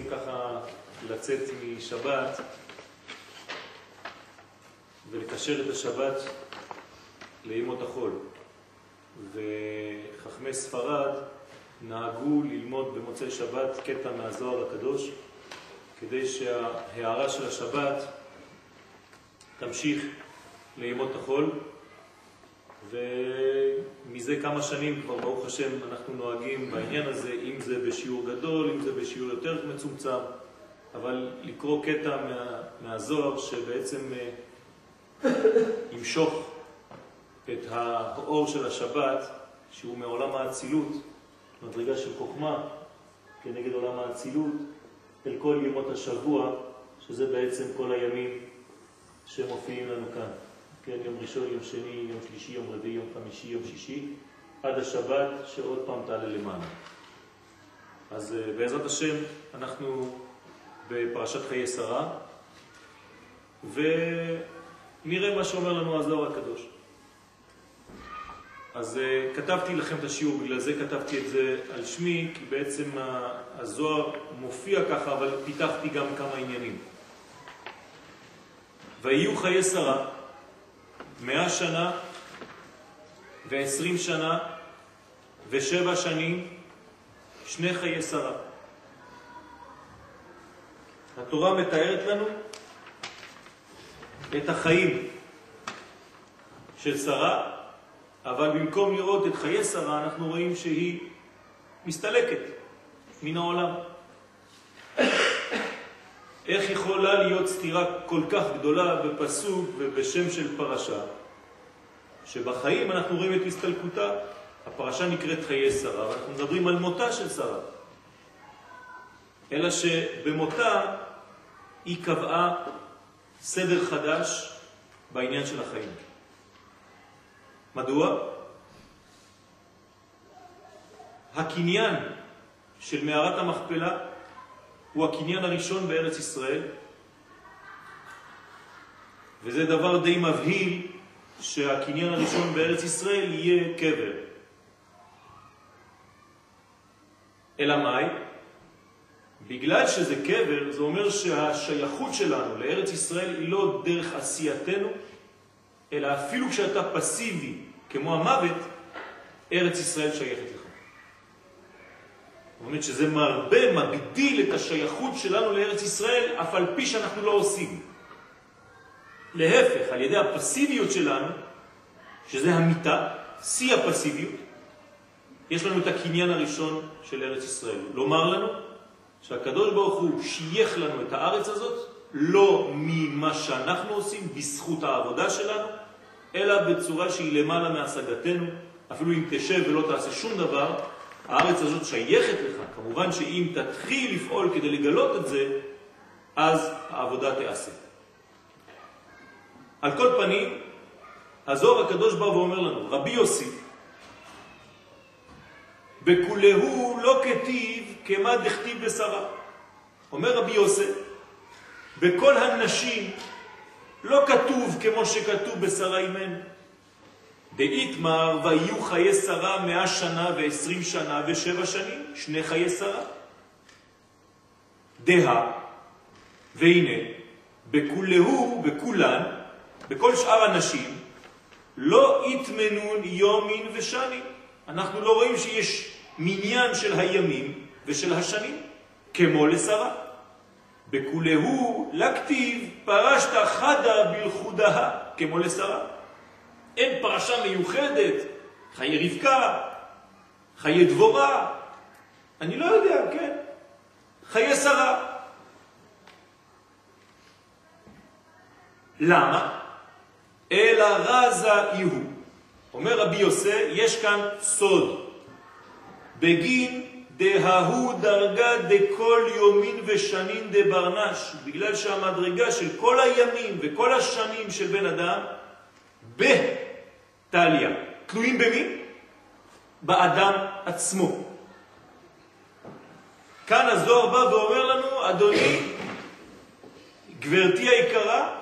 מנסים ככה לצאת משבת ולקשר את השבת לימות החול. וחכמי ספרד נהגו ללמוד במוצאי שבת קטע מהזוהר הקדוש, כדי שההערה של השבת תמשיך לימות החול, ומזה כמה שנים כבר, ברוך השם, אנחנו נוהגים בעניין הזה, אם זה בשיעור גדול, אם זה בשיעור יותר מצומצם, אבל לקרוא קטע מה, מהזוהר שבעצם אה, ימשוך את האור של השבת, שהוא מעולם האצילות, מדרגה של חוכמה, כנגד עולם האצילות, אל כל ימות השבוע, שזה בעצם כל הימים שמופיעים לנו כאן. כן, יום ראשון, יום שני, יום שלישי, יום רביעי, יום חמישי, יום שישי, עד השבת שעוד פעם תעלה למעלה. אז אה, בעזרת השם אנחנו בפרשת חיי שרה, ונראה מה שאומר לנו הזוהר הקדוש. אז uh, כתבתי לכם את השיעור, בגלל זה כתבתי את זה על שמי, כי בעצם הזוהר מופיע ככה, אבל פיתחתי גם כמה עניינים. ויהיו חיי שרה מאה שנה ועשרים שנה ושבע שנים, שני חיי שרה. התורה מתארת לנו את החיים של שרה אבל במקום לראות את חיי שרה, אנחנו רואים שהיא מסתלקת מן העולם. איך יכולה להיות סתירה כל כך גדולה בפסוק ובשם של פרשה, שבחיים אנחנו רואים את הסתלקותה, הפרשה נקראת חיי שרה, ואנחנו מדברים על מותה של שרה. אלא שבמותה היא קבעה סדר חדש בעניין של החיים. מדוע? הקניין של מערת המכפלה הוא הקניין הראשון בארץ ישראל, וזה דבר די מבהיל שהקניין הראשון בארץ ישראל יהיה קבר. אלא מאי? בגלל שזה קבר, זה אומר שהשייכות שלנו לארץ ישראל היא לא דרך עשייתנו, אלא אפילו כשאתה פסיבי, כמו המוות, ארץ ישראל שייכת לך. זאת אומרת שזה מרבה, מגדיל את השייכות שלנו לארץ ישראל, אף על פי שאנחנו לא עושים. להפך, על ידי הפסיביות שלנו, שזה המיטה, שיא הפסיביות, יש לנו את הקניין הראשון של ארץ ישראל. לומר לנו שהקדוש ברוך הוא שייך לנו את הארץ הזאת, לא ממה שאנחנו עושים, בזכות העבודה שלנו, אלא בצורה שהיא למעלה מהשגתנו, אפילו אם תשב ולא תעשה שום דבר, הארץ הזאת שייכת לך. כמובן שאם תתחיל לפעול כדי לגלות את זה, אז העבודה תעשה. על כל פנים, הזוהר הקדוש בא ואומר לנו, רבי יוסי, בכולהו לא כתיב כמה דכתיב בשרה. אומר רבי יוסף, בכל הנשים לא כתוב כמו שכתוב בשרה אימנו. דאיתמר ויהיו חיי שרה מאה שנה ועשרים שנה ושבע שנים, שני חיי שרה. דה, והנה, בכולהו, בכולן, בכל שאר הנשים, לא יתמנון יומין ושנים. אנחנו לא רואים שיש מניין של הימים ושל השנים, כמו לשרה. בכולהו לכתיב פרשת חדה בלחודה, כמו לשרה. אין פרשה מיוחדת, חיי רבקה, חיי דבורה, אני לא יודע, כן? חיי שרה. למה? אלא רזה יהו. אומר רבי יוסי, יש כאן סוד. בגין דההו דרגה דכל יומין ושנין דברנש, בגלל שהמדרגה של כל הימים וכל השנים של בן אדם בטליה, תלויים במי? באדם עצמו. כאן הזוהר בא ואומר לנו, אדוני, גברתי היקרה,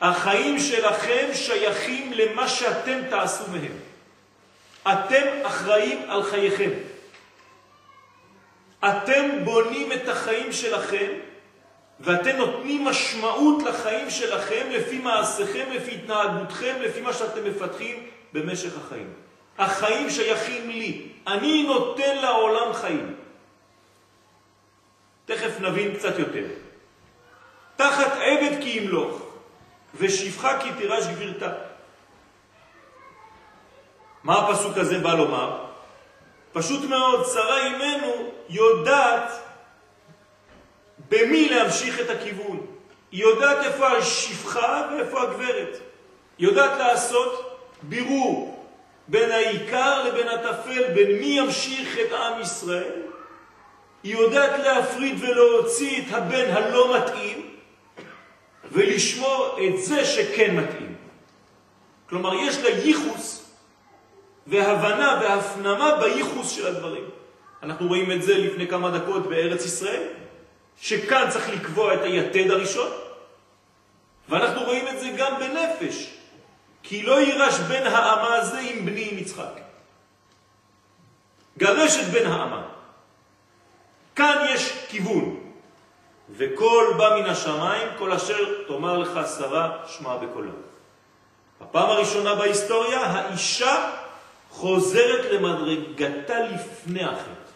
החיים שלכם שייכים למה שאתם תעשו מהם. אתם אחראים על חייכם. אתם בונים את החיים שלכם ואתם נותנים משמעות לחיים שלכם לפי מעשיכם, לפי התנהגותכם, לפי מה שאתם מפתחים במשך החיים. החיים שייכים לי. אני נותן לעולם חיים. תכף נבין קצת יותר. תחת עבד כי ימלוך, ושפחה כי תירש גבירתה. מה הפסוק הזה בא לומר? פשוט מאוד, שרה אימנו יודעת במי להמשיך את הכיוון. היא יודעת איפה השפחה ואיפה הגברת. היא יודעת לעשות בירור בין העיקר לבין הטפל, בין מי ימשיך את עם ישראל. היא יודעת להפריד ולהוציא את הבן הלא מתאים ולשמור את זה שכן מתאים. כלומר, יש לה ייחוס והבנה והפנמה בייחוס של הדברים. אנחנו רואים את זה לפני כמה דקות בארץ ישראל, שכאן צריך לקבוע את היתד הראשון, ואנחנו רואים את זה גם בנפש, כי לא יירש בן האמה הזה עם בני עם יצחק. גרש את בן האמה. כאן יש כיוון, וכל בא מן השמיים, כל אשר תאמר לך שרה, שמע בקולה. הפעם הראשונה בהיסטוריה, האישה חוזרת למדרגתה לפני החטא.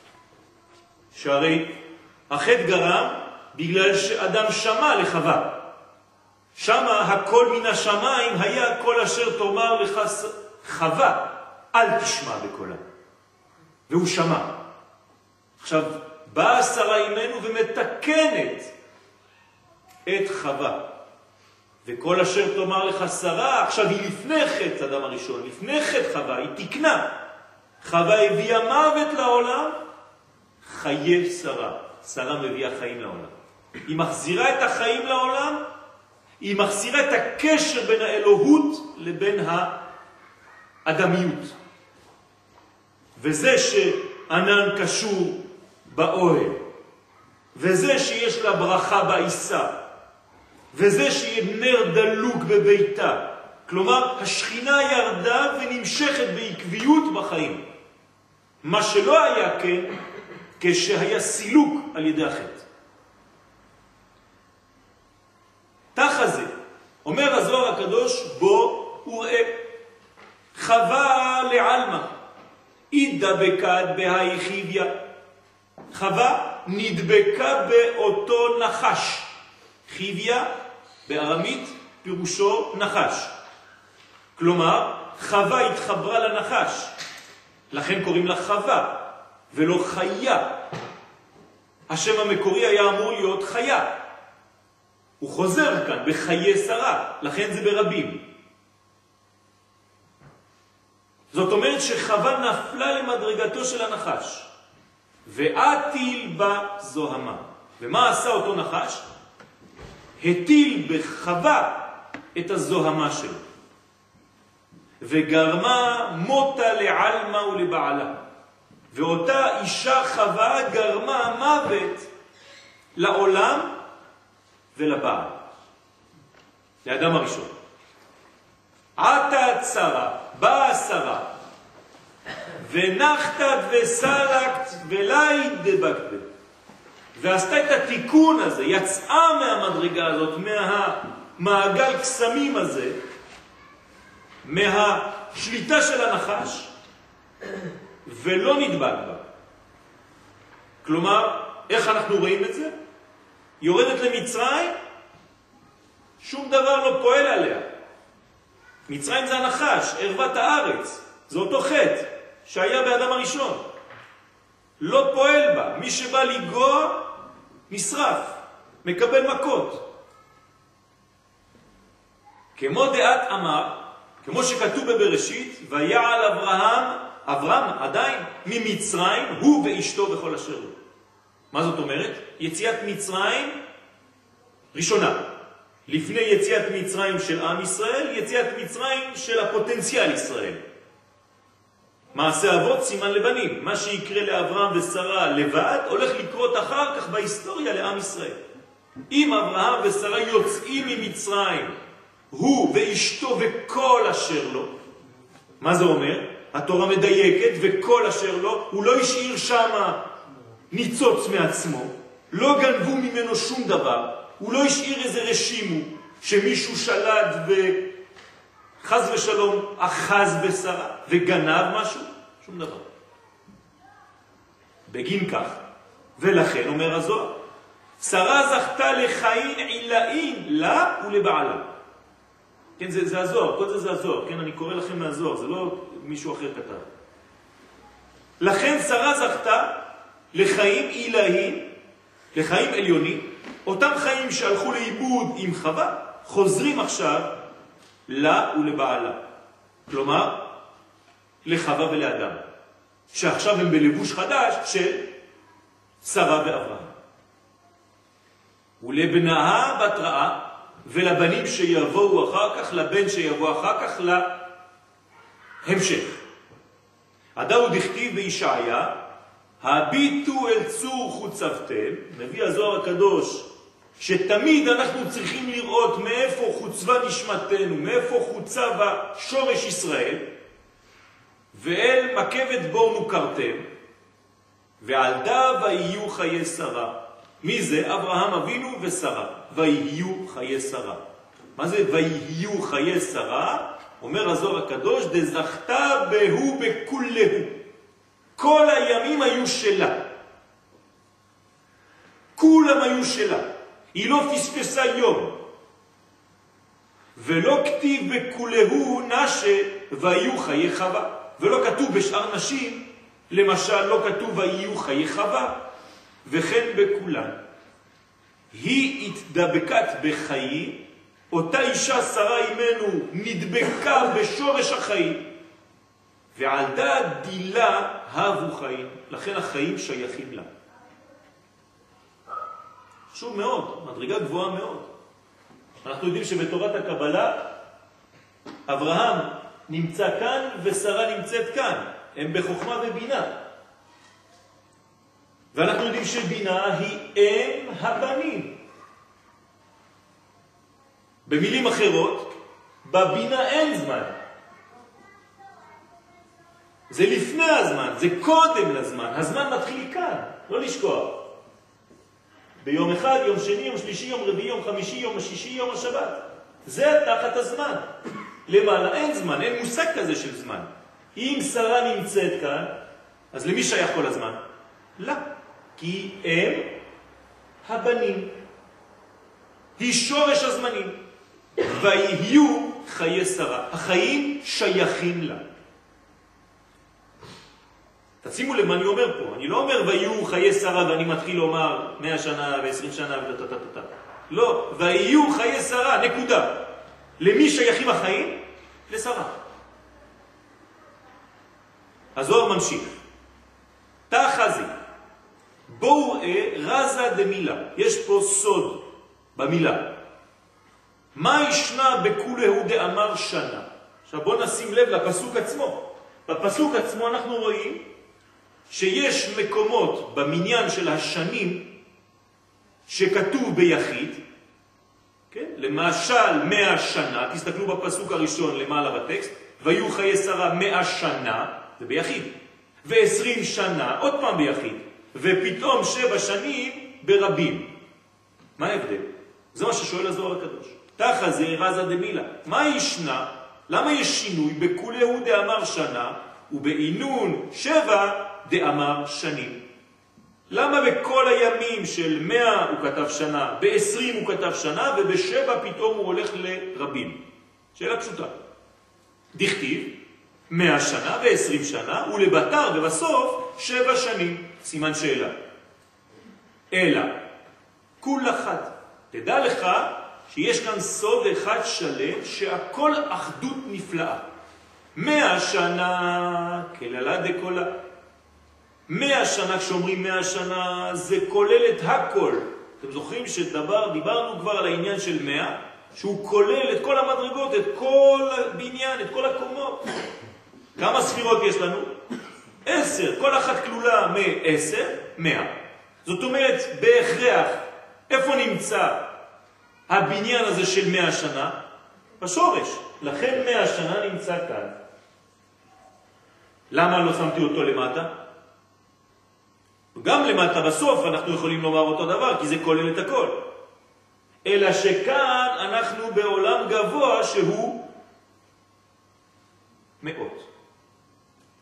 שהרי החטא גרם בגלל שאדם שמע לחווה. שמה הכל מן השמיים היה כל אשר תאמר לך חווה, אל תשמע בקולה. והוא שמע. עכשיו, באה שרה אימנו ומתקנת את חווה. וכל אשר תאמר לך שרה, עכשיו היא לפני חטא אדם הראשון, לפני חטא חווה, היא תקנה. חווה הביאה מוות לעולם, חיי שרה. שרה מביאה חיים לעולם. היא מחזירה את החיים לעולם, היא מחזירה את הקשר בין האלוהות לבין האדמיות. וזה שענן קשור באוהל, וזה שיש לה ברכה בעיסה, וזה שיהיה נר דלוק בביתה. כלומר, השכינה ירדה ונמשכת בעקביות בחיים. מה שלא היה כן כשהיה סילוק על ידי החטא. תחה זה, אומר הזוהר הקדוש, בו וראה, חווה לעלמא, אידה בקד בהיכיביה. חווה נדבקה באותו נחש. חיביה בארמית פירושו נחש. כלומר, חווה התחברה לנחש, לכן קוראים לה חווה, ולא חיה. השם המקורי היה אמור להיות חיה. הוא חוזר כאן בחיי שרה, לכן זה ברבים. זאת אומרת שחווה נפלה למדרגתו של הנחש, ואטיל בה זוהמה. ומה עשה אותו נחש? הטיל בחווה את הזוהמה שלו, וגרמה מותה לעלמה ולבעלה. ואותה אישה חווה גרמה מוות לעולם ולבעל, לאדם הראשון. עתה צרה, באה שרה, ונחתת וסלקת ולאי דבקת. ועשתה את התיקון הזה, יצאה מהמדרגה הזאת, מהמעגל קסמים הזה, מהשליטה של הנחש, ולא נדבק בה. כלומר, איך אנחנו רואים את זה? יורדת למצרים, שום דבר לא פועל עליה. מצרים זה הנחש, ערוות הארץ, זה אותו חטא שהיה באדם הראשון. לא פועל בה. מי שבא לגוע, נשרף, מקבל מכות. כמו דעת אמר, כמו שכתוב בבראשית, ויעל אברהם אברהם עדיין ממצרים, הוא ואשתו בכל אשר הוא. מה זאת אומרת? יציאת מצרים ראשונה. לפני יציאת מצרים של עם ישראל, יציאת מצרים של הפוטנציאל ישראל. מעשה אבות סימן לבנים. מה שיקרה לאברהם ושרה לבד, הולך לקרות אחר כך בהיסטוריה לעם ישראל. אם אברהם ושרה יוצאים ממצרים, הוא ואשתו וכל אשר לו. מה זה אומר? התורה מדייקת וכל אשר לו, הוא לא השאיר שם ניצוץ מעצמו, לא גנבו ממנו שום דבר, הוא לא השאיר איזה רשימו שמישהו שלד וחז ושלום אחז בשרה וגנב משהו, שום דבר. בגין כך, ולכן אומר הזוהר, שרה זכתה לחיים עילאין לה ולבעלה. כן, זה, זה הזוהר, כל זה זה הזוהר, כן, אני קורא לכם מהזוהר, זה לא מישהו אחר כתב. לכן שרה זכתה לחיים עילאיים, לחיים עליונים, אותם חיים שהלכו לאיבוד עם חווה, חוזרים עכשיו לה ולבעלה. כלומר, לחווה ולאדם, שעכשיו הם בלבוש חדש של שרה ואברהם. ולבנאה בת רעה, ולבנים שיבואו אחר כך, לבן שיבוא אחר כך, להמשך. הדאו דכתיב בישעיה, הביטו אל צור חוצבתם, מביא הזוהר הקדוש, שתמיד אנחנו צריכים לראות מאיפה חוצבה נשמתנו, מאיפה חוצב השורש ישראל, ואל מקבת בור נוקרתם, ועל דה ויהיו חיי שרה. מי זה? אברהם אבינו ושרה. ויהיו חיי שרה. מה זה ויהיו חיי שרה? אומר הזוהר הקדוש, דזכתה בהו בכולהו. כל הימים היו שלה. כולם היו שלה. היא לא פספסה יום. ולא כתיב בכולהו נשה ויהיו חיי חווה. ולא כתוב בשאר נשים, למשל לא כתוב ויהיו חיי חווה, וכן בכולן. היא התדבקת בחיי, אותה אישה שרה אימנו נדבקה בשורש החיים, ועל דעת דילה הבו חיים, לכן החיים שייכים לה. חשוב מאוד, מדרגה גבוהה מאוד. אנחנו יודעים שבתורת הקבלה אברהם נמצא כאן ושרה נמצאת כאן, הם בחוכמה ובינה. ואנחנו יודעים שבינה היא אם הבנים. במילים אחרות, בבינה אין זמן. זה לפני הזמן, זה קודם לזמן. הזמן מתחיל כאן, לא לשכוח. ביום אחד, יום שני, יום שלישי, יום רביעי, יום חמישי, יום השישי, יום השבת. זה תחת הזמן. למעלה אין זמן, אין מושג כזה של זמן. אם שרה נמצאת כאן, אז למי שייך כל הזמן? לה. כי הם הבנים. היא שורש הזמנים. ויהיו חיי שרה. החיים שייכים לה. תשימו לב מה אני אומר פה. אני לא אומר ויהיו חיי שרה ואני מתחיל לומר 100 שנה ו-20 שנה וטטטטט. לא, ויהיו חיי שרה, נקודה. למי שייכים החיים? לשרה. הזוהר ממשיך. תחזי, בואו ראה רזה דמילה. יש פה סוד במילה. מה ישנה בכולהו דאמר שנה? עכשיו בואו נשים לב לפסוק עצמו. בפסוק עצמו אנחנו רואים שיש מקומות במניין של השנים שכתוב ביחיד, כן? למשל מאה שנה, תסתכלו בפסוק הראשון למעלה בטקסט, ויהיו חיי שרה מאה שנה, זה ביחיד, ועשרים שנה, עוד פעם ביחיד, ופתאום שבע שנים ברבים. מה ההבדל? זה מה ששואל הזוהר הקדוש. תחה זה רזה דמילה. מה ישנה? למה יש שינוי בכולהו דאמר שנה ובעינון שבע דאמר שנים? למה בכל הימים של מאה הוא כתב שנה, בעשרים הוא כתב שנה, ובשבע פתאום הוא הולך לרבים? שאלה פשוטה. דכתיב, מאה שנה ועשרים שנה, ולבטר ובסוף שבע שנים, סימן שאלה. אלא, כול אחת. תדע לך שיש כאן סוד אחד שלם שהכל אחדות נפלאה. מאה שנה כללה דקולה. מאה שנה, כשאומרים מאה שנה, זה כולל את הכל. אתם זוכרים שדיברנו כבר על העניין של מאה, שהוא כולל את כל המדרגות, את כל הבניין, את כל הקומות. כמה ספירות יש לנו? עשר. כל אחת כלולה מעשר, מאה. זאת אומרת, בהכרח, איפה נמצא הבניין הזה של מאה שנה? בשורש. לכן מאה שנה נמצא כאן. למה לא שמתי אותו למטה? גם למטה בסוף אנחנו יכולים לומר אותו דבר, כי זה כולל את הכל. אלא שכאן אנחנו בעולם גבוה שהוא מאות.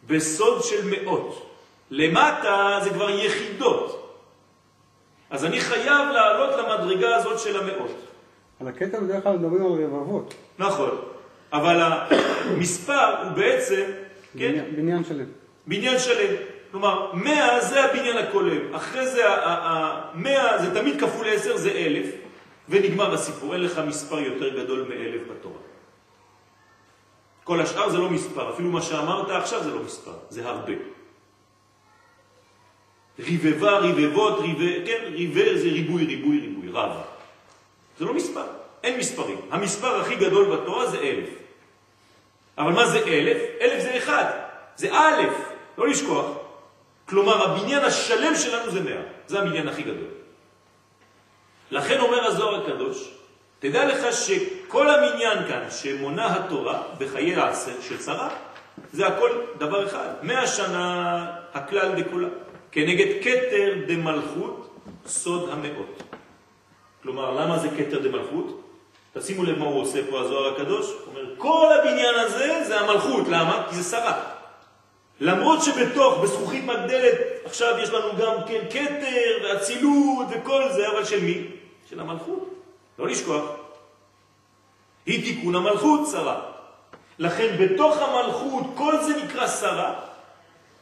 בסוד של מאות. למטה זה כבר יחידות. אז אני חייב לעלות למדרגה הזאת של המאות. על הקטע בדרך כלל מדברים על רבבות. נכון, אבל המספר הוא בעצם, כן? בניין שלם. בניין שלם. כלומר, מאה זה הבניין הכולל. אחרי זה, המאה זה תמיד כפול עשר, זה אלף, ונגמר הסיפור. אין לך מספר יותר גדול מאלף בתורה. כל השאר זה לא מספר, אפילו מה שאמרת עכשיו זה לא מספר, זה הרבה. ריבבה, ריבבות, ריבה, כן, ריבה זה ריבוי, ריבוי, ריבוי, רב. זה לא מספר, אין מספרים. המספר הכי גדול בתורה זה אלף. אבל מה זה אלף? אלף זה אחד, זה א', לא לשכוח. כלומר, הבניין השלם שלנו זה מאה, זה הבניין הכי גדול. לכן אומר הזוהר הקדוש, תדע לך שכל המניין כאן שמונה התורה בחיי העשר של שרה, זה הכל דבר אחד. מאה שנה הכלל דכולה. כנגד קטר דמלכות סוד המאות. כלומר, למה זה קטר דמלכות? תשימו לב מה הוא עושה פה הזוהר הקדוש. הוא אומר, כל הבניין הזה זה המלכות. למה? כי זה שרה. למרות שבתוך, בזכוכית מגדלת, עכשיו יש לנו גם כן קטר ואצילות וכל זה, אבל של מי? של המלכות. לא לשכוח. היא תיקון המלכות, שרה. לכן בתוך המלכות, כל זה נקרא שרה,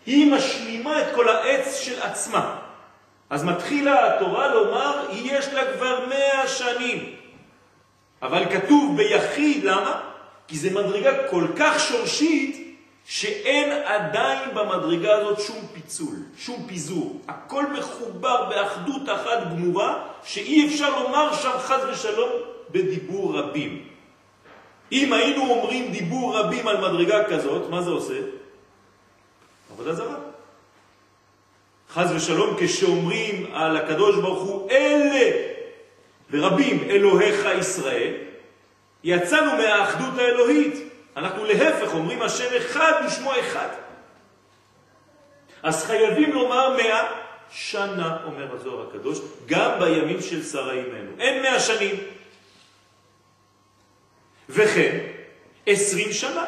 היא משלימה את כל העץ של עצמה. אז מתחילה התורה לומר, יש לה כבר מאה שנים. אבל כתוב ביחיד, למה? כי זה מדרגה כל כך שורשית, שאין עדיין במדרגה הזאת שום פיצול, שום פיזור. הכל מחובר באחדות אחת גמורה, שאי אפשר לומר שם חז ושלום בדיבור רבים. אם היינו אומרים דיבור רבים על מדרגה כזאת, מה זה עושה? עבודה זרה. חז ושלום כשאומרים על הקדוש ברוך הוא אלה ורבים אלוהיך ישראל, יצאנו מהאחדות האלוהית. אנחנו להפך אומרים השם אחד ושמו אחד. אז חייבים לומר מאה שנה, אומר הזוהר הקדוש, גם בימים של שרה אימנו. אין מאה שנים. וכן, עשרים שנה.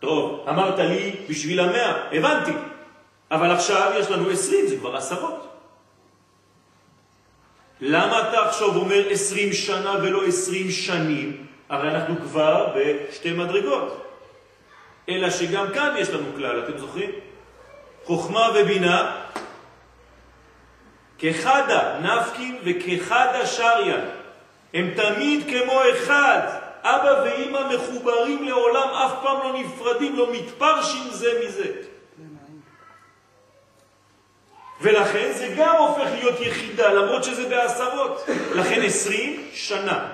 טוב, אמרת לי בשביל המאה, הבנתי. אבל עכשיו יש לנו עשרים, זה כבר עשרות. למה אתה עכשיו אומר עשרים שנה ולא עשרים שנים? הרי אנחנו כבר בשתי מדרגות. אלא שגם כאן יש לנו כלל, אתם זוכרים? חוכמה ובינה כחדה נפקין וכחדה שריין. הם תמיד כמו אחד. אבא ואימא מחוברים לעולם, אף פעם לא נפרדים, לא מתפרשים זה מזה. ולכן זה גם הופך להיות יחידה, למרות שזה בעשרות. לכן עשרים שנה.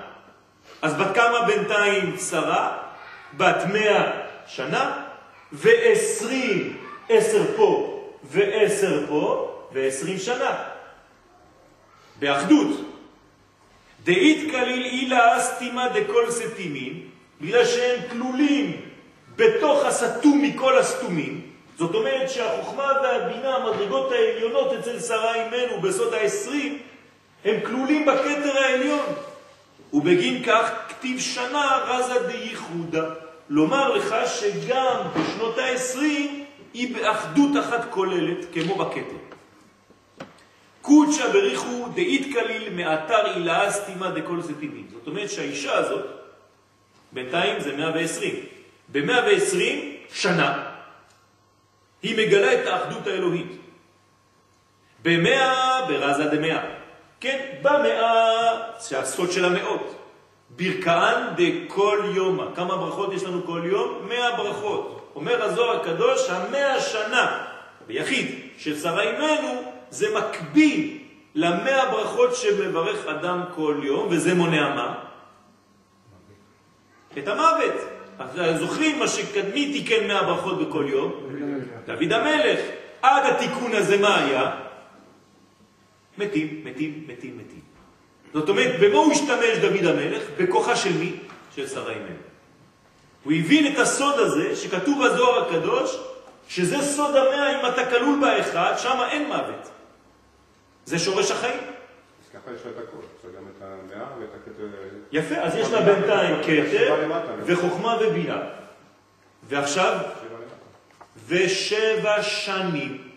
אז בת כמה בינתיים שרה? בת מאה שנה, ועשרים, עשר פה ועשר פה, ועשרים שנה. באחדות. דאית כליל אילה סתימה דכל סתימין, בגלל שהם כלולים בתוך הסתום מכל הסתומים, זאת אומרת שהחוכמה והבינה, המדרגות העליונות אצל שרה אימנו בסוד העשרים, הם כלולים בכתר העליון. ובגין כך כתיב שנה רזה דייחודה. לומר לך שגם בשנות העשרים היא באחדות אחת כוללת כמו בכתר. קודשא בריחו דאית כליל מאתר עילה סתימה דכל סתימים. זאת אומרת שהאישה הזאת, בינתיים זה 120. ב-120 שנה היא מגלה את האחדות האלוהית. במאה ברזה דמאה. כן, במאה, שהסוד של המאות. ברכאן דכל יומא. כמה ברכות יש לנו כל יום? מאה ברכות. אומר הזוהר הקדוש, המאה שנה ביחיד של שרה אימנו זה מקביל למאה ברכות שמברך אדם כל יום, וזה מונע מה? את המוות. זוכרים מה שקדמי תיקן מאה ברכות בכל יום? דוד המלך. עד התיקון הזה מה היה? מתים, מתים, מתים, מתים. זאת אומרת, במה הוא השתמש דוד המלך? בכוחה של מי? של שרה אימנו. הוא הבין את הסוד הזה שכתוב בזוהר הקדוש, שזה סוד המאה אם אתה כלול באחד, שם אין מוות. זה שורש החיים. אז ככה יש לה את הכל, יש לה גם את המאה ואת הכתר... יפה, אז יש לה בינתיים כתר וחוכמה ובינה. ועכשיו, ושבע שנים.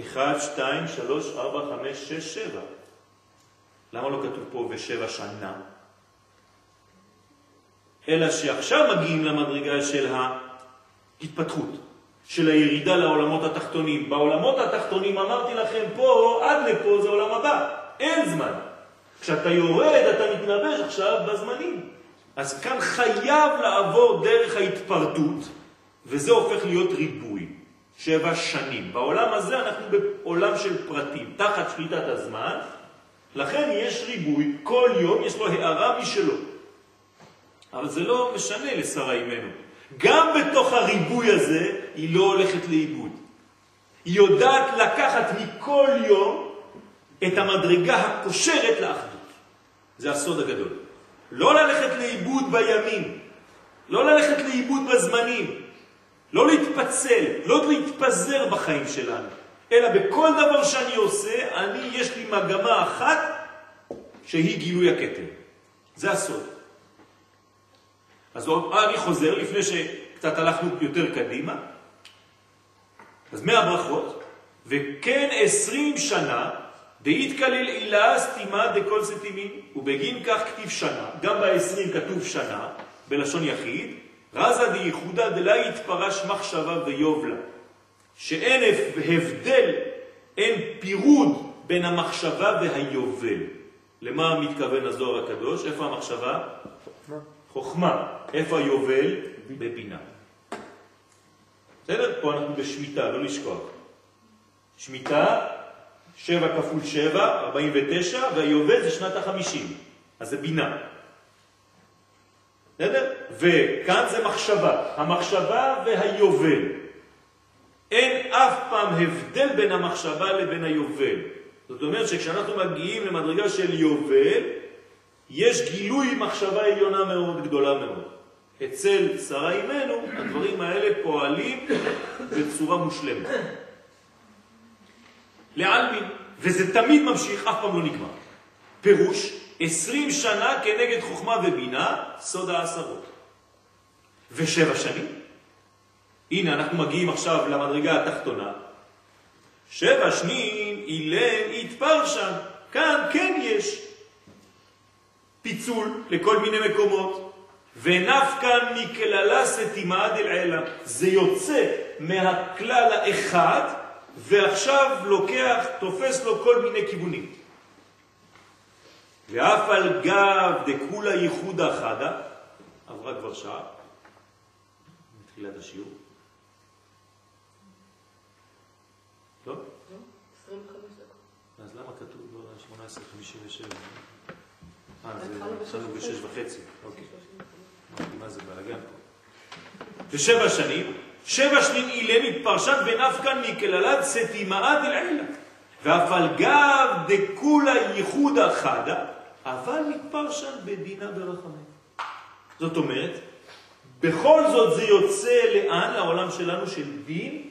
אחד, שתיים, שלוש, ארבע, חמש, שש, שבע. למה לא כתוב פה ושבע שנה? אלא שעכשיו מגיעים למדרגה של ההתפתחות, של הירידה לעולמות התחתונים. בעולמות התחתונים אמרתי לכם פה, עד לפה זה עולם הבא, אין זמן. כשאתה יורד אתה מתנבש עכשיו בזמנים. אז כאן חייב לעבור דרך ההתפרטות, וזה הופך להיות ריבוי. שבע שנים. בעולם הזה אנחנו בעולם של פרטים, תחת שליטת הזמן, לכן יש ריבוי, כל יום יש לו הערה משלו. אבל זה לא משנה לשרה אימנו. גם בתוך הריבוי הזה היא לא הולכת לאיבוד. היא יודעת לקחת מכל יום את המדרגה הקושרת לאחדות. זה הסוד הגדול. לא ללכת לאיבוד בימים, לא ללכת לאיבוד בזמנים, לא להתפצל, לא להתפזר בחיים שלנו, אלא בכל דבר שאני עושה, אני, יש לי מגמה אחת שהיא גילוי הכתר. זה הסוד. אז אני חוזר, לפני שקצת הלכנו יותר קדימה, אז מהברכות, וכן עשרים שנה, דאית כליל עילה סתימה דכל סתימין, ובגין כך כתיב שנה, גם בעשרים כתוב שנה, בלשון יחיד, רזה דייחודה דלה יתפרש מחשבה ויובלה, שאין הבדל, אין פירוד בין המחשבה והיובל. למה מתכוון הזוהר הקדוש? איפה המחשבה? חוכמה. איפה היובל? בבינה. בסדר? פה אנחנו בשמיטה, לא לשכוח. שמיטה, 7 כפול 7, 49, והיובל זה שנת החמישים. אז זה בינה. בסדר? וכאן זה מחשבה, המחשבה והיובל. אין אף פעם הבדל בין המחשבה לבין היובל. זאת אומרת שכשאנחנו מגיעים למדרגה של יובל, יש גילוי מחשבה עליונה מאוד גדולה מאוד. אצל שרה אימנו הדברים האלה פועלים בצורה מושלמת. לעלמין, וזה תמיד ממשיך, אף פעם לא נגמר. פירוש, עשרים שנה כנגד חוכמה ובינה, סוד העשרות. ושבע שנים. הנה, אנחנו מגיעים עכשיו למדרגה התחתונה. שבע שנים אילם יתפרשן. כאן כן יש פיצול לכל מיני מקומות. ונפקן מכללה סתימה דלעילה. זה יוצא מהכלל האחד, ועכשיו לוקח, תופס לו כל מיני כיוונים. ואף על גב דכולה ייחוד החדה, עברה כבר שעה, מתחילת השיעור. לא? לא, 25 דקות. אז למה כתוב לא 18.57? אה, זה התחלנו בשש וחצי, אוקיי. מה זה בלגן פה? ושבע שנים, שבע שנים אילם התפרשת ונפקן מכללת סתימאה דלעילה. ואף על גב דכולה ייחוד החדה, אבל מתפרשן בדינה ברחמים. זאת אומרת, בכל זאת זה יוצא לאן? לעולם שלנו של דין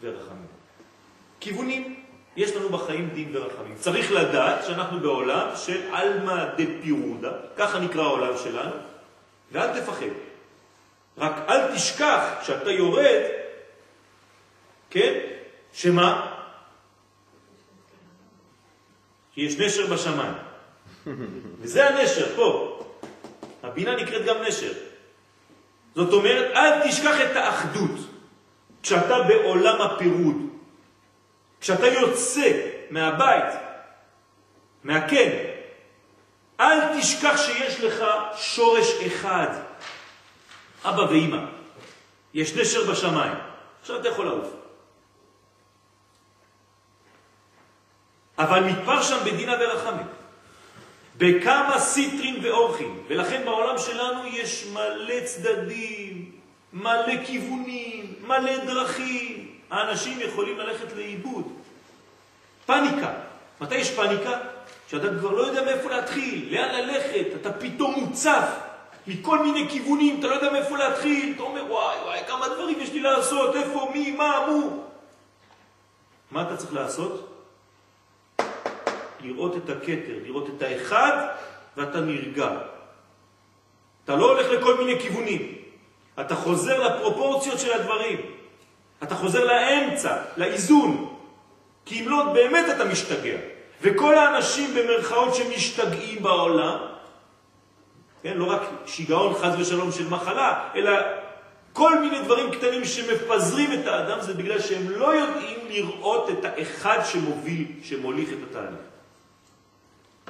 ורחמים. כיוונים. יש לנו בחיים דין ורחמים. צריך לדעת שאנחנו בעולם של אלמה דה פירודה, ככה נקרא העולם שלנו, ואל תפחד. רק אל תשכח שאתה יורד, כן? שמה? יש נשר בשמיים. וזה הנשר, פה. הבינה נקראת גם נשר. זאת אומרת, אל תשכח את האחדות. כשאתה בעולם הפירוד, כשאתה יוצא מהבית, מהכן, אל תשכח שיש לך שורש אחד, אבא ואימא. יש נשר בשמיים. עכשיו אתה יכול לעוף. אבל מתפר שם בדינה ורחמים. בכמה סיטרים ואורחים, ולכן בעולם שלנו יש מלא צדדים, מלא כיוונים, מלא דרכים. האנשים יכולים ללכת לאיבוד. פניקה. מתי יש פניקה? שאתה כבר לא יודע מאיפה להתחיל, לאן ללכת, אתה פתאום מוצף. מכל מיני כיוונים, אתה לא יודע מאיפה להתחיל, אתה אומר, וואי, וואי, כמה דברים יש לי לעשות, איפה, מי, מה, מו. מה אתה צריך לעשות? לראות את הקטר, לראות את האחד, ואתה נרגע. אתה לא הולך לכל מיני כיוונים. אתה חוזר לפרופורציות של הדברים. אתה חוזר לאמצע, לאיזון. כי אם לא, באמת אתה משתגע. וכל האנשים במרכאות שמשתגעים בעולם, כן, לא רק שיגעון חז ושלום של מחלה, אלא כל מיני דברים קטנים שמפזרים את האדם, זה בגלל שהם לא יודעים לראות את האחד שמוביל, שמוליך את התהליך.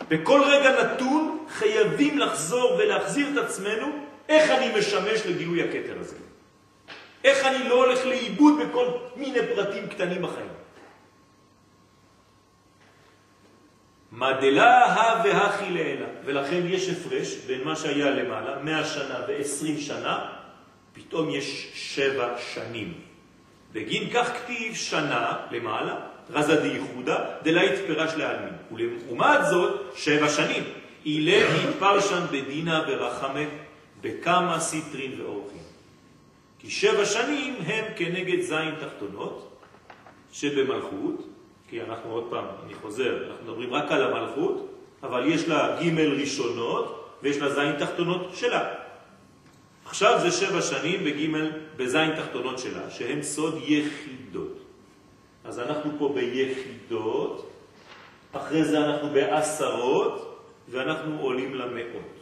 בכל רגע נתון חייבים לחזור ולהחזיר את עצמנו איך אני משמש לגילוי הקטר הזה. איך אני לא הולך לאיבוד בכל מיני פרטים קטנים בחיים. מה דלה הא והכי ולכן יש הפרש בין מה שהיה למעלה, 100 שנה ו-20 שנה, פתאום יש שבע שנים. בגין כך כתיב שנה למעלה, רזה דייחודה, דלית פרש לעלמין. ולעומת זאת, שבע שנים. אילה התפרשן בדינה ורחמה בכמה סיטרין ואורחים. כי שבע שנים הם כנגד זין תחתונות שבמלכות, כי אנחנו עוד פעם, אני חוזר, אנחנו מדברים רק על המלכות, אבל יש לה ג' ראשונות ויש לה זין תחתונות שלה. עכשיו זה שבע שנים בג' בזין תחתונות שלה, שהן סוד יחידות. אז אנחנו פה ביחידות, אחרי זה אנחנו בעשרות, ואנחנו עולים למאות.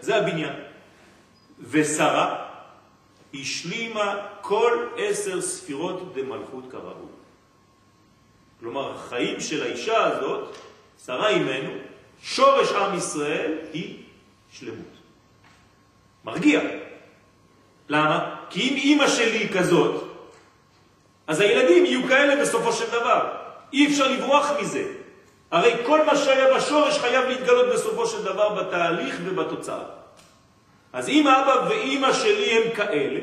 זה הבניין. ושרה השלימה כל עשר ספירות דמלכות כראוי. כלומר, החיים של האישה הזאת, שרה אימנו, שורש עם ישראל היא שלמות. מרגיע. למה? כי אם אימא שלי כזאת, אז הילדים יהיו כאלה בסופו של דבר. אי אפשר לברוח מזה. הרי כל מה שהיה בשורש חייב להתגלות בסופו של דבר בתהליך ובתוצאה. אז אם אבא ואימא שלי הם כאלה,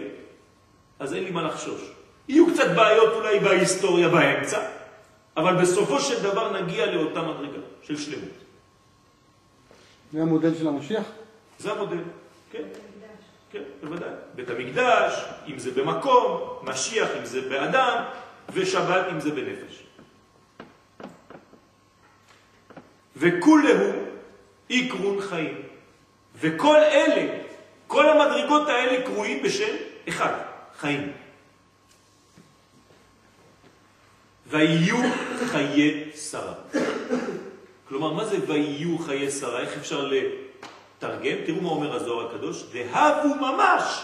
אז אין לי מה לחשוש. יהיו קצת בעיות אולי בהיסטוריה באמצע, אבל בסופו של דבר נגיע לאותה מדרגה של שלמות. זה המודל של המשיח? זה המודל, כן. כן, בוודאי. בית המקדש, אם זה במקום, משיח אם זה באדם, ושבת אם זה בנפש. וכולהו עקרון חיים. וכל אלה, כל המדרגות האלה קרויים בשם אחד, חיים. ויהיו חיי שרה. כלומר, מה זה ויהיו חיי שרה? איך אפשר לתרגם? תראו מה אומר הזוהר הקדוש, דהבו ממש.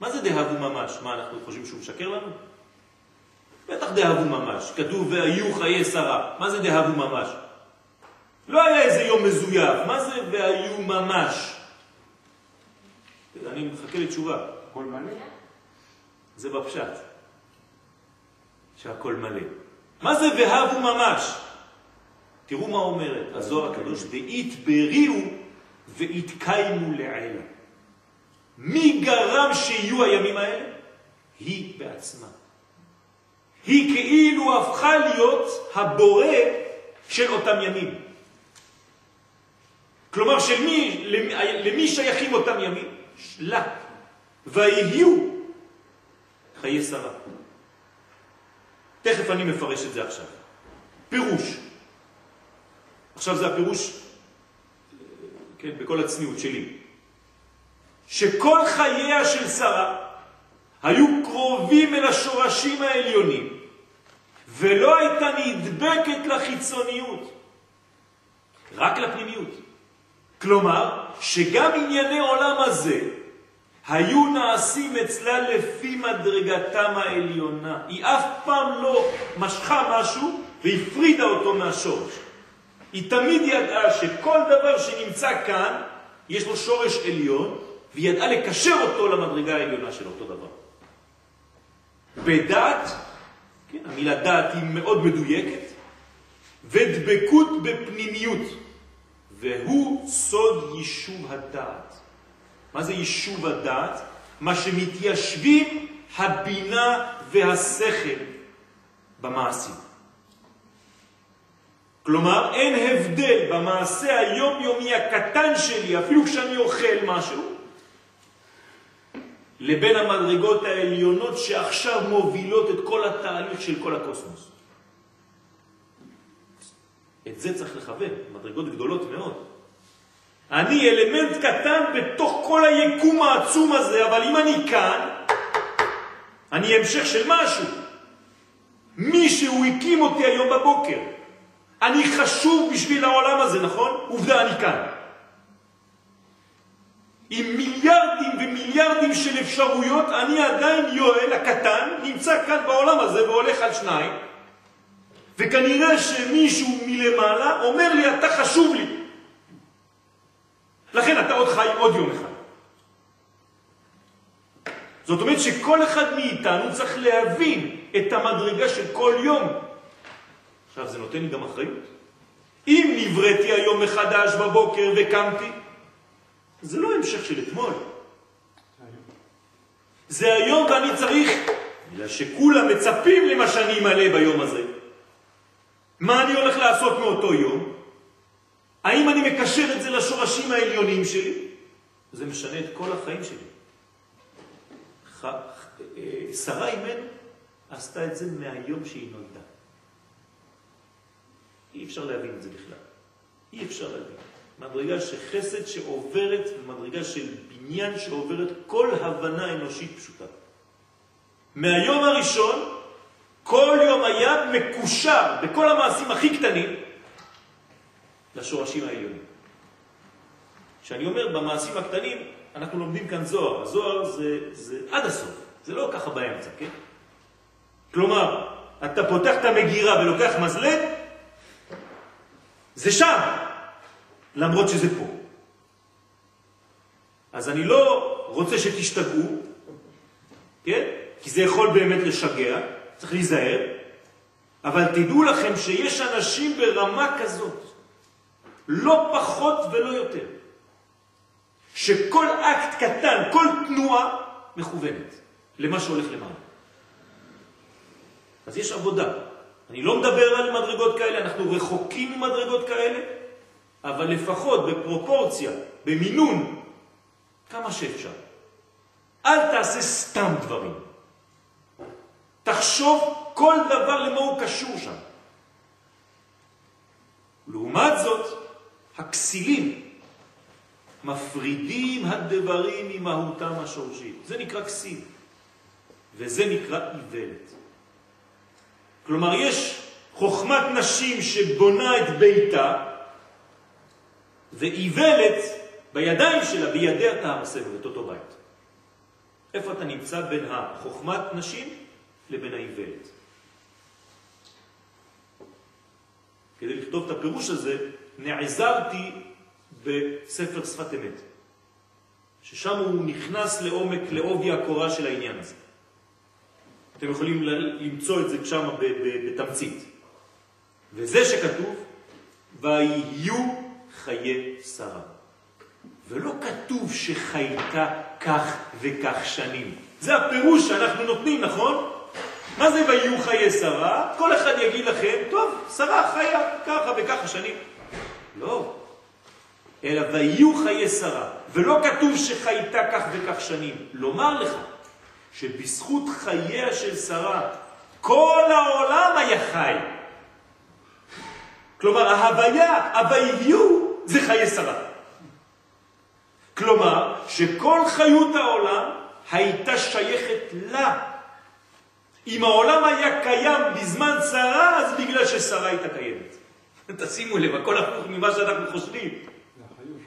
מה זה דהבו ממש? מה, אנחנו חושבים שהוא משקר לנו? בטח דהבו ממש. כתוב והיו חיי שרה. מה זה דהבו ממש? לא היה איזה יום מזויף. מה זה והיו ממש? אני מחכה לתשובה. הכל מלא? זה בפשט. שהכל מלא. מה זה והבו ממש? תראו מה אומרת הזוהר הקדוש, דאית בריאו והתקיימו לעילה. מי גרם שיהיו הימים האלה? היא בעצמה. היא כאילו הפכה להיות הבורא של אותם ימים. כלומר, של מי, למי, למי שייכים אותם ימים? לה. ויהיו חיי שרה. תכף אני מפרש את זה עכשיו. פירוש. עכשיו זה הפירוש, כן, בכל הצניעות שלי. שכל חייה של שרה היו קרובים אל השורשים העליונים, ולא הייתה נדבקת לחיצוניות, רק לפנימיות. כלומר, שגם ענייני עולם הזה היו נעשים אצלה לפי מדרגתם העליונה. היא אף פעם לא משכה משהו והפרידה אותו מהשורש. היא תמיד ידעה שכל דבר שנמצא כאן, יש לו שורש עליון, והיא ידעה לקשר אותו למדרגה העליונה של אותו דבר. בדעת, כן, המילה דעת היא מאוד מדויקת, ודבקות בפנימיות, והוא סוד יישוב הדעת. מה זה יישוב הדעת? מה שמתיישבים הבינה והשכל במעשים. כלומר, אין הבדל במעשה היומיומי הקטן שלי, אפילו כשאני אוכל משהו, לבין המדרגות העליונות שעכשיו מובילות את כל התהליך של כל הקוסמוס. את זה צריך לכוון, מדרגות גדולות מאוד. אני אלמנט קטן בתוך כל היקום העצום הזה, אבל אם אני כאן, אני המשך של משהו. מישהו הקים אותי היום בבוקר. אני חשוב בשביל העולם הזה, נכון? עובדה, אני כאן. עם מיליארדים ומיליארדים של אפשרויות, אני עדיין יואל הקטן, נמצא כאן בעולם הזה והולך על שניים, וכנראה שמישהו מלמעלה אומר לי, אתה חשוב לי. לכן אתה עוד חי עוד יום אחד. זאת אומרת שכל אחד מאיתנו צריך להבין את המדרגה של כל יום. עכשיו, זה נותן לי גם אחריות. אם נבראתי היום מחדש בבוקר וקמתי, זה לא המשך של אתמול. זה היום ואני צריך, בגלל שכולם מצפים למה שאני אמלא ביום הזה. מה אני הולך לעשות מאותו יום? האם אני מקשר את זה לשורשים העליונים שלי? זה משנה את כל החיים שלי. אה, שרה אימנו עשתה את זה מהיום שהיא נולדה. אי אפשר להבין את זה בכלל. אי אפשר להבין. מדרגה של חסד שעוברת, מדרגה של בניין שעוברת כל הבנה אנושית פשוטה. מהיום הראשון, כל יום היה מקושר בכל המעשים הכי קטנים לשורשים העליונים. כשאני אומר במעשים הקטנים, אנחנו לומדים כאן זוהר. הזוהר זה, זה עד הסוף, זה לא ככה באמצע, כן? כלומר, אתה פותח את המגירה ולוקח מזלג, זה שם, למרות שזה פה. אז אני לא רוצה שתשתגעו, כן? כי זה יכול באמת לשגע, צריך להיזהר, אבל תדעו לכם שיש אנשים ברמה כזאת, לא פחות ולא יותר, שכל אקט קטן, כל תנועה מכוונת למה שהולך למעלה. אז יש עבודה. אני לא מדבר על מדרגות כאלה, אנחנו רחוקים ממדרגות כאלה, אבל לפחות בפרופורציה, במינון, כמה שאפשר. אל תעשה סתם דברים. תחשוב כל דבר למה הוא קשור שם. לעומת זאת, הכסילים מפרידים הדברים ממהותם השורשית. זה נקרא כסיל, וזה נקרא איוולת. כלומר, יש חוכמת נשים שבונה את ביתה, ואיוולת בידיים שלה, בידיה תהרסנו את אותו בית. איפה אתה נמצא בין החוכמת נשים לבין האיוולת? כדי לכתוב את הפירוש הזה, נעזרתי בספר שפת אמת, ששם הוא נכנס לעומק, לעובי הקורה של העניין הזה. אתם יכולים למצוא את זה שם בתמצית. וזה שכתוב, ויהיו חיי שרה. ולא כתוב שחייתה כך וכך שנים. זה הפירוש שאנחנו נותנים, נכון? מה זה ויהיו חיי שרה? כל אחד יגיד לכם, טוב, שרה חיה ככה וככה שנים. לא. אלא ויהיו חיי שרה. ולא כתוב שחייתה כך וכך שנים. לומר לך שבזכות חייה של שרה כל העולם היה חי. כלומר, ההוויה, הוויהיו, זה חיי שרה. כלומר, שכל חיות העולם הייתה שייכת לה. אם העולם היה קיים בזמן שרה, אז בגלל ששרה הייתה קיימת. תשימו לב, הכל הפוך ממה שאנחנו חושבים.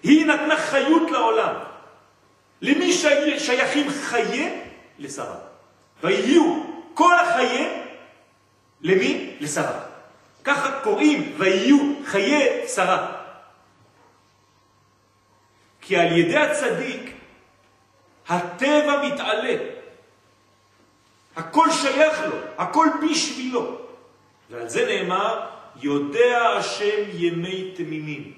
היא נתנה חיות לעולם. למי שייכים חיי? לשרה. ויהיו כל החיי, למי? לשרה. ככה קוראים ויהיו חיי שרה. כי על ידי הצדיק הטבע מתעלה. הכל שייך לו, הכל בשבילו. ועל זה נאמר, יודע השם ימי תמימים.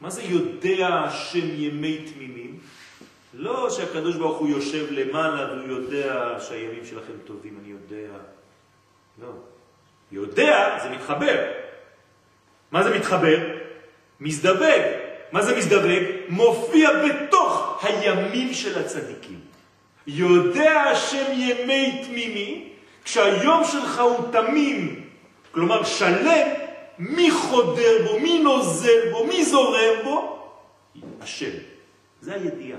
מה זה יודע השם ימי תמימים? לא שהקדוש ברוך הוא יושב למעלה והוא יודע שהימים שלכם טובים, אני יודע. לא. יודע, זה מתחבר. מה זה מתחבר? מזדווג. מה זה מזדווג? מופיע בתוך הימים של הצדיקים. יודע השם ימי תמימי, כשהיום שלך הוא תמים, כלומר שלם, מי חודר בו, מי נוזל בו, מי זורם בו? השם. זה הידיעה.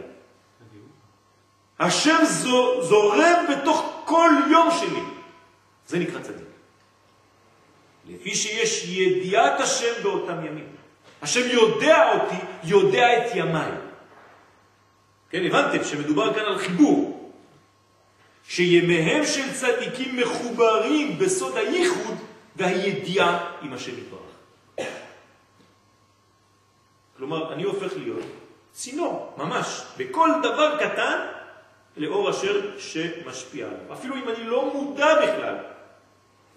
השם זורם בתוך כל יום שלי. זה נקרא צדיק. לפי שיש ידיעת השם באותם ימים. השם יודע אותי, יודע את ימיי. כן, הבנתם שמדובר כאן על חיבור. שימיהם של צדיקים מחוברים בסוד הייחוד והידיעה עם השם יתברך. כלומר, אני הופך להיות צינור, ממש, בכל דבר קטן לאור אשר שמשפיע עליו. אפילו אם אני לא מודע בכלל,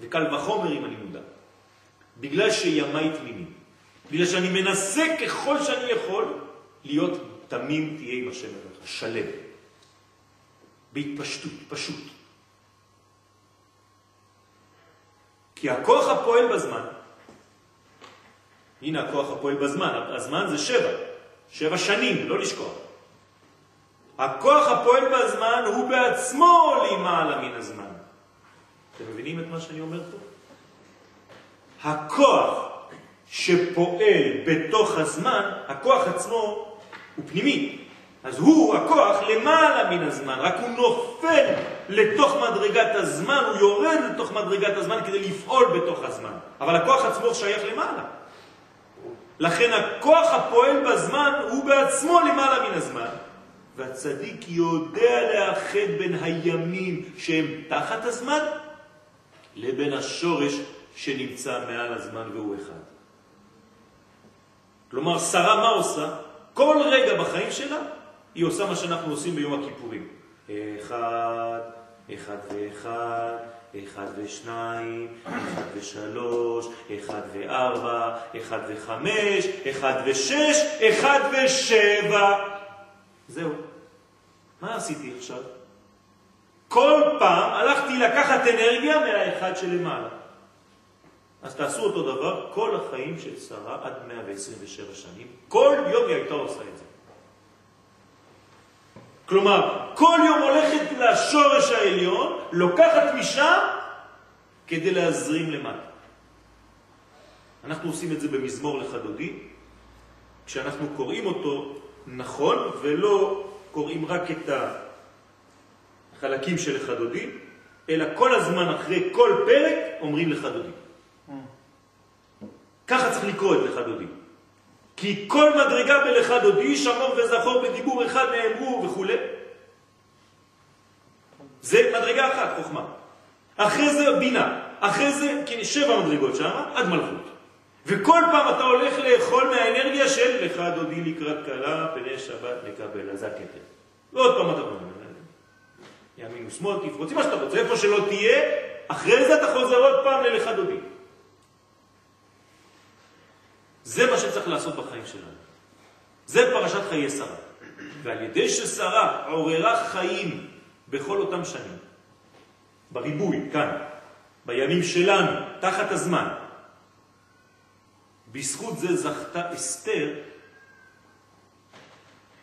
וקל וחומר אם אני מודע. בגלל שימי תמימים. בגלל שאני מנסה ככל שאני יכול להיות תמים תהיה עם השם אליך, שלם. בהתפשטות, פשוט. כי הכוח הפועל בזמן, הנה הכוח הפועל בזמן, הזמן זה שבע, שבע שנים, לא לשכוח. הכוח הפועל בזמן הוא בעצמו למעלה מן הזמן. אתם מבינים את מה שאני אומר פה? הכוח שפועל בתוך הזמן, הכוח עצמו הוא פנימי. אז הוא, הכוח, למעלה מן הזמן, רק הוא נופל לתוך מדרגת הזמן, הוא יורד לתוך מדרגת הזמן כדי לפעול בתוך הזמן. אבל הכוח עצמו שייך למעלה. לכן הכוח הפועל בזמן הוא בעצמו למעלה מן הזמן. והצדיק יודע לאחד בין הימים שהם תחת הזמן לבין השורש שנמצא מעל הזמן והוא אחד. כלומר, שרה מה עושה? כל רגע בחיים שלה היא עושה מה שאנחנו עושים ביום הכיפורים. אחד, אחד ואחד, אחד ושניים, אחד ושלוש, אחד וארבע, אחד וחמש, אחד ושש, אחד ושבע. זהו. מה עשיתי עכשיו? כל פעם הלכתי לקחת אנרגיה מהאחד שלמעלה. אז תעשו אותו דבר כל החיים של שרה עד 127 שנים. כל יום היא הייתה עושה את זה. כלומר, כל יום הולכת לשורש העליון, לוקחת משם כדי להזרים למטה. אנחנו עושים את זה במזמור לחדודי, כשאנחנו קוראים אותו נכון, ולא קוראים רק את החלקים של לחדודי, אלא כל הזמן אחרי כל פרק אומרים לחדודי. ככה צריך לקרוא את לחדודי. כי כל מדרגה בלכה דודי, שמור וזכור בדיבור אחד נאמרו וכו'. זה מדרגה אחת, חוכמה. אחרי זה בינה, אחרי זה כן, שבע מדרגות שם, עד מלכות. וכל פעם אתה הולך לאכול מהאנרגיה של לך דודי לקראת קלה, פני שבת נקבל, אז הכתר. ועוד פעם אתה אומר, ימין ושמאל, תפרוצי מה שאתה רוצה, איפה שלא תהיה, אחרי זה אתה חוזר עוד פעם ללך דודי. זה מה שצריך לעשות בחיים שלנו. זה פרשת חיי שרה. ועל ידי ששרה עוררה חיים בכל אותם שנים, בריבוי, כאן, בימים שלנו, תחת הזמן, בזכות זה זכתה אסתר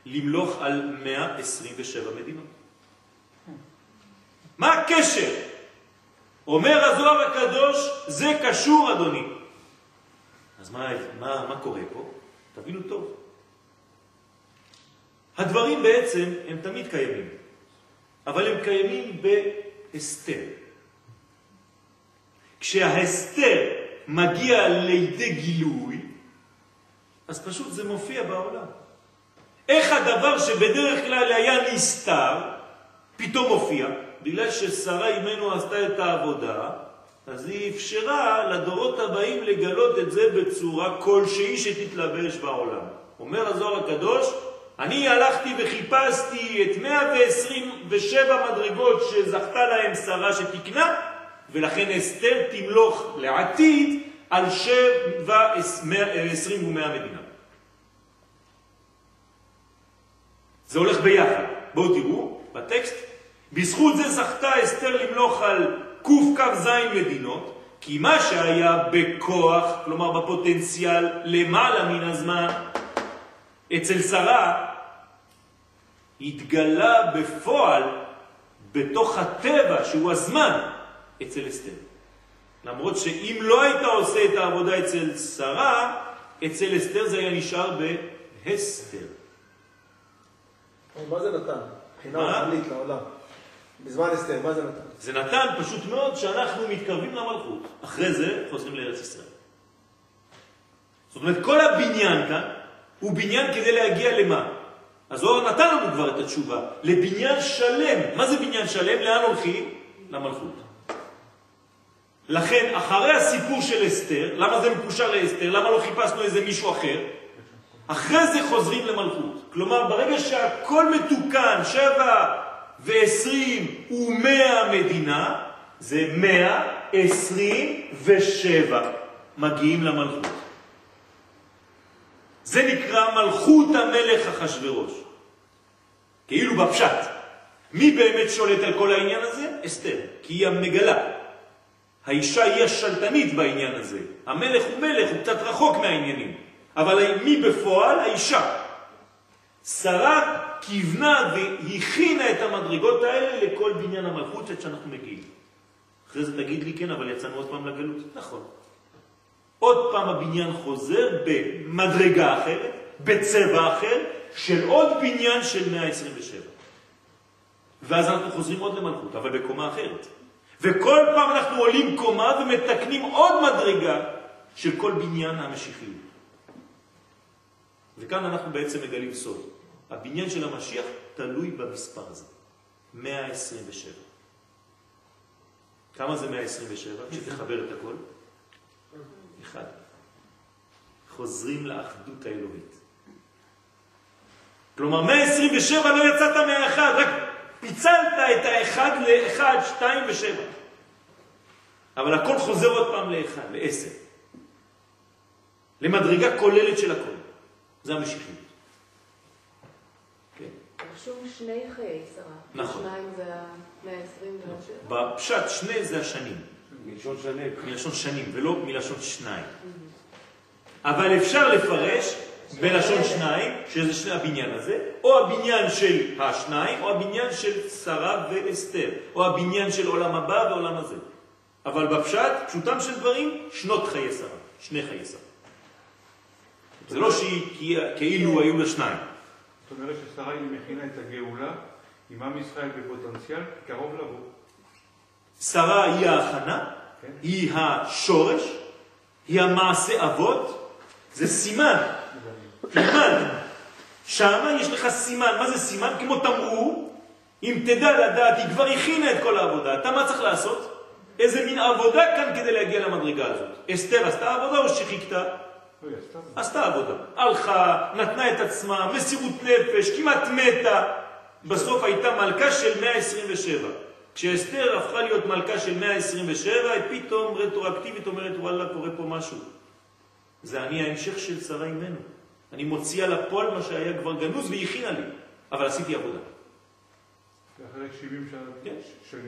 למלוך על 127 מדינות. מה הקשר? אומר הזוהר הקדוש, זה קשור, אדוני. אז מה, מה, מה קורה פה? תבינו טוב. הדברים בעצם הם תמיד קיימים, אבל הם קיימים בהסתר. כשההסתר מגיע לידי גילוי, אז פשוט זה מופיע בעולם. איך הדבר שבדרך כלל היה נסתר, פתאום מופיע? בגלל ששרה אימנו עשתה את העבודה, אז היא אפשרה לדורות הבאים לגלות את זה בצורה כלשהי שתתלבש בעולם. אומר הזוהר הקדוש, אני הלכתי וחיפשתי את 127 מדרגות שזכתה להם שרה שתקנה, ולכן אסתר תמלוך לעתיד על שבע עשרים ומאה מדינה. זה הולך ביחד. בואו תראו בטקסט. בזכות זה זכתה אסתר למלוך על קכ"ז מדינות, כי מה שהיה בכוח, כלומר בפוטנציאל למעלה מן הזמן, אצל שרה, התגלה בפועל בתוך הטבע שהוא הזמן אצל אסתר. למרות שאם לא היית עושה את העבודה אצל שרה, אצל אסתר זה היה נשאר בהסתר. מה זה נתן? מבחינה? רוחנית לעולם. בזמן אסתר, מה זה נתן? זה נתן פשוט מאוד שאנחנו מתקרבים למלכות. אחרי זה חוזרים לארץ ישראל. זאת אומרת, כל הבניין כאן הוא בניין כדי להגיע למה? הזוהר נתן לנו כבר את התשובה, לבניין שלם. מה זה בניין שלם? לאן הולכים? למלכות. לכן, אחרי הסיפור של אסתר, למה זה מקושר לאסתר? למה לא חיפשנו איזה מישהו אחר? אחרי זה חוזרים למלכות. כלומר, ברגע שהכל מתוקן, שבע ועשרים ומאה מדינה, זה מאה עשרים ושבע מגיעים למלכות. זה נקרא מלכות המלך אחשורוש. כאילו בפשט. מי באמת שולט על כל העניין הזה? אסתר, כי היא המגלה. האישה היא השלטנית בעניין הזה. המלך הוא מלך, הוא קצת רחוק מהעניינים. אבל מי בפועל? האישה. שרה כיוונה והכינה את המדרגות האלה לכל בניין המלכות עד שאנחנו מגיעים. אחרי זה תגיד לי, כן, אבל יצאנו עוד פעם לגלות. נכון. עוד פעם הבניין חוזר במדרגה אחרת, בצבע אחר, של עוד בניין של 127. ואז אנחנו חוזרים עוד למלכות, אבל בקומה אחרת. וכל פעם אנחנו עולים קומה ומתקנים עוד מדרגה של כל בניין המשיחיות. וכאן אנחנו בעצם מגלים סוד. הבניין של המשיח תלוי במספר הזה, 127. כמה זה 127? כשתחבר את הכל? אחד. חוזרים לאחדות האלוהית. כלומר, 127 לא יצאת מהאחד, רק פיצלת את האחד לאחד, שתיים ושבע. אבל הכל חוזר עוד פעם לאחד, לעשר. למדרגה כוללת של הכל. זה המשיחיות. כן. רשום שני חיי שרה. נכון. שניים זה המאה העשרים והשבע. בפשט שני זה השנים, מלשון שנים. מלשון שנים ולא מלשון שניים. אבל אפשר לפרש בלשון שניים, שזה שני הבניין הזה, או הבניין של השניים, או הבניין של שרה ואסתר, או הבניין של עולם הבא ועולם הזה. אבל בפשט, פשוטם של דברים, שנות חיי שרה, שני חיי שרה. זה לא שהיא כאילו היו לה שניים. זאת אומרת ששרה היא מכינה את הגאולה עם עם ישראל בפוטנציאל קרוב לבוא. שרה היא ההכנה, כן. היא השורש, היא המעשה אבות, זה סימן, תלמד. שם יש לך סימן, מה זה סימן? כמו תמרור, אם תדע לדעת, היא כבר הכינה את כל העבודה, אתה מה צריך לעשות? איזה מין עבודה כאן כדי להגיע למדרגה הזאת. אסתר עשתה עבודה או שחיכתה? לא. עשתה עבודה. הלכה, נתנה את עצמה, מסירות נפש, כמעט מתה. בסוף הייתה מלכה של 127. כשאסתר הפכה להיות מלכה של 127, היא פתאום רטרואקטיבית אומרת, וואלה, קורה פה משהו. זה אני ההמשך של שרה אימנו. אני מוציאה לפועל מה שהיה כבר גנוז והיא הכינה לי, אבל עשיתי עבודה. ואחרי 70 שנה כן. של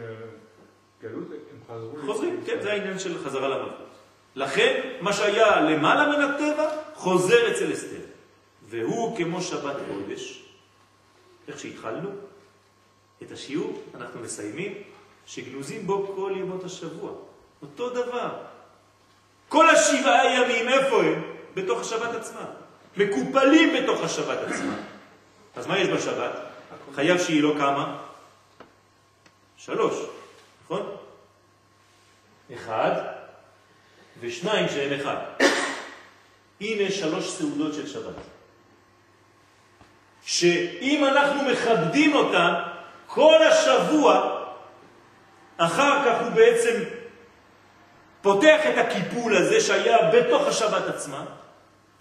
גלות הם חזרו. חוזרים. כן, זה העניין של חזרה למלכות. לכן, מה שהיה למעלה מן הטבע, חוזר אצל אסתר. והוא כמו שבת קודש, איך שהתחלנו את השיעור, אנחנו מסיימים, שגנוזים בו כל ימות השבוע. אותו דבר. כל השבעה ימים, איפה הם? בתוך השבת עצמה. מקופלים בתוך השבת עצמה. אז מה יש בשבת? חייב שהיא לא כמה? שלוש, נכון? אחד ושניים שהם אחד. הנה שלוש סעודות של שבת. שאם אנחנו מכבדים אותן, כל השבוע, אחר כך הוא בעצם פותח את הקיפול הזה שהיה בתוך השבת עצמה,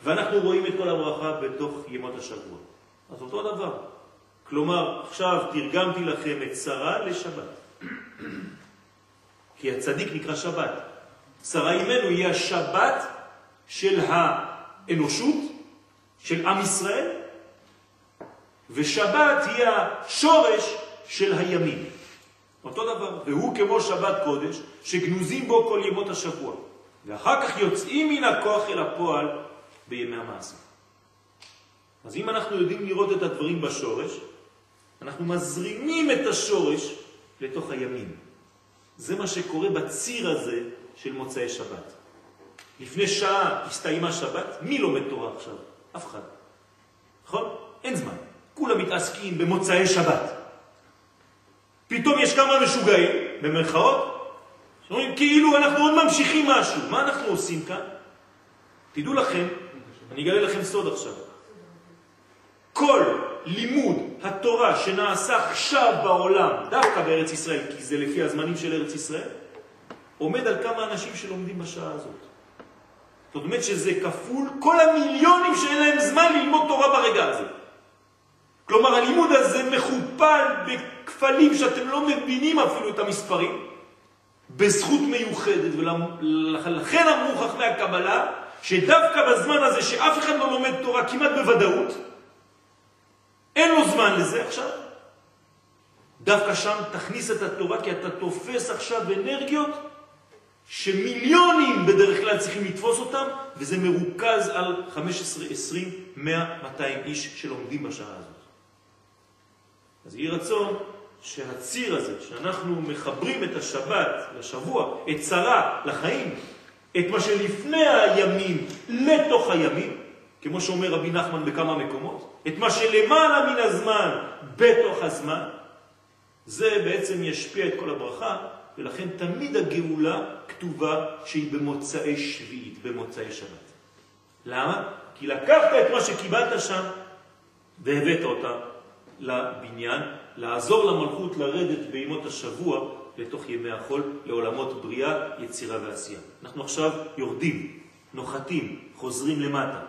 ואנחנו רואים את כל הברכה בתוך ימות השבוע. אז אותו דבר. כלומר, עכשיו תרגמתי לכם את שרה לשבת. כי הצדיק נקרא שבת. שרה אימנו היא השבת של האנושות, של עם ישראל, ושבת היא השורש של הימים. אותו דבר. והוא כמו שבת קודש, שגנוזים בו כל ימות השבוע, ואחר כך יוצאים מן הכוח אל הפועל בימי המעשה. אז אם אנחנו יודעים לראות את הדברים בשורש, אנחנו מזרימים את השורש לתוך הימים. זה מה שקורה בציר הזה של מוצאי שבת. לפני שעה הסתיימה שבת, מי לומד תורה עכשיו? אף אחד. נכון? אין זמן. כולם מתעסקים במוצאי שבת. פתאום יש כמה משוגעים, במרכאות, שאומרים כאילו אנחנו עוד ממשיכים משהו. מה אנחנו עושים כאן? תדעו לכם, אני אגלה לכם סוד עכשיו. כל לימוד התורה שנעשה עכשיו בעולם, דווקא בארץ ישראל, כי זה לפי הזמנים של ארץ ישראל, עומד על כמה אנשים שלומדים בשעה הזאת. זאת אומרת שזה כפול כל המיליונים שאין להם זמן ללמוד תורה ברגע הזה. כלומר, הלימוד הזה מכופל בכפלים שאתם לא מבינים אפילו את המספרים, בזכות מיוחדת, ולכן אמרו חכמי הקבלה, שדווקא בזמן הזה שאף אחד לא לומד תורה כמעט בוודאות, אין לו זמן לזה עכשיו, דווקא שם תכניס את התורה, כי אתה תופס עכשיו אנרגיות שמיליונים בדרך כלל צריכים לתפוס אותם, וזה מרוכז על 15, 20, 100, 200 איש שלומדים בשעה הזאת. אז יהי רצון שהציר הזה, שאנחנו מחברים את השבת לשבוע, את צרה לחיים, את מה שלפני הימים לתוך הימים, כמו שאומר רבי נחמן בכמה מקומות, את מה שלמעלה מן הזמן בתוך הזמן, זה בעצם ישפיע את כל הברכה, ולכן תמיד הגאולה כתובה שהיא במוצאי שביעית, במוצאי שבת. למה? כי לקחת את מה שקיבלת שם והבאת אותה לבניין, לעזור למלכות לרדת בימות השבוע לתוך ימי החול, לעולמות בריאה, יצירה ועשייה. אנחנו עכשיו יורדים, נוחתים, חוזרים למטה,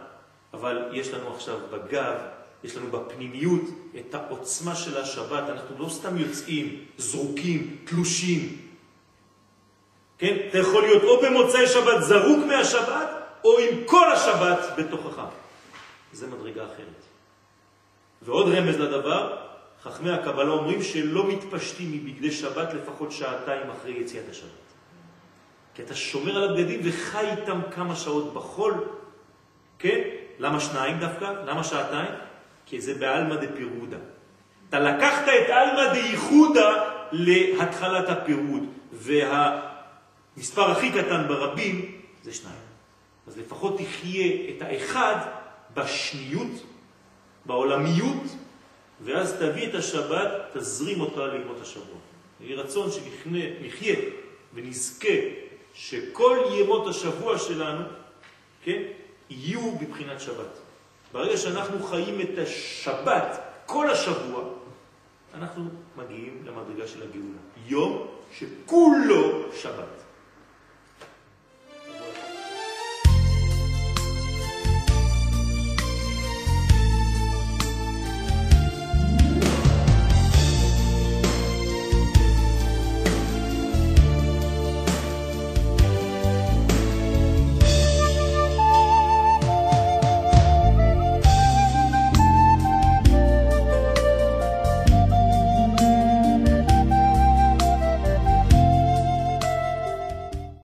אבל יש לנו עכשיו בגב, יש לנו בפנימיות את העוצמה של השבת, אנחנו לא סתם יוצאים, זרוקים, תלושים. כן? אתה יכול להיות או במוצאי שבת זרוק מהשבת, או עם כל השבת בתוכך. זה מדרגה אחרת. ועוד רמז לדבר, חכמי הקבלה אומרים שלא מתפשטים מבגדי שבת לפחות שעתיים אחרי יציאת השבת. כי אתה שומר על הבגדים וחי איתם כמה שעות בחול, כן? למה שניים דווקא? למה שעתיים? כי זה בעלמא דפירודה. אתה לקחת את עלמא דייחודה להתחלת הפירוד, והמספר הכי קטן ברבים זה שניים. אז לפחות תחיה את האחד בשניות, בעולמיות, ואז תביא את השבת, תזרים אותה לימות השבוע. יהי רצון שנחיה ונזכה שכל ימות השבוע שלנו, כן, יהיו בבחינת שבת. ברגע שאנחנו חיים את השבת כל השבוע, אנחנו מגיעים למדרגה של הגאולה. יום שכולו שבת.